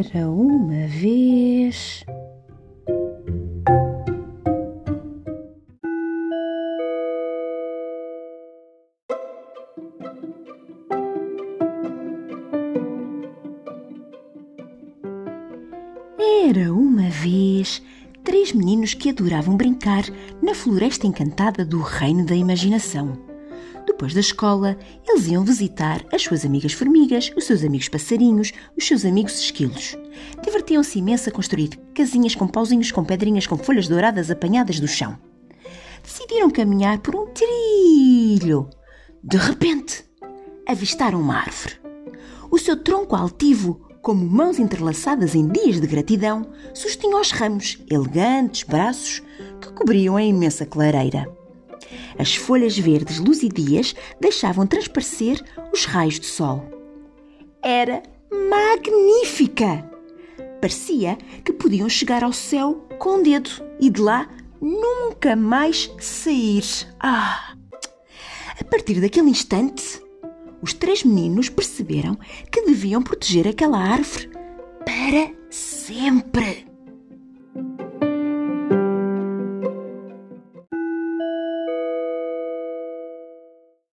Era uma vez. Era uma vez três meninos que adoravam brincar na floresta encantada do reino da imaginação. Depois da escola, eles iam visitar as suas amigas formigas, os seus amigos passarinhos, os seus amigos esquilos. Divertiam-se imenso a construir casinhas com pauzinhos com pedrinhas com folhas douradas apanhadas do chão. Decidiram caminhar por um trilho. De repente, avistaram uma árvore. O seu tronco altivo como mãos entrelaçadas em dias de gratidão, sustinham os ramos, elegantes braços que cobriam a imensa clareira. As folhas verdes luzidias deixavam transparecer os raios de sol. Era magnífica! Parecia que podiam chegar ao céu com um dedo e de lá nunca mais sair. Ah! A partir daquele instante, os três meninos perceberam que deviam proteger aquela árvore para sempre.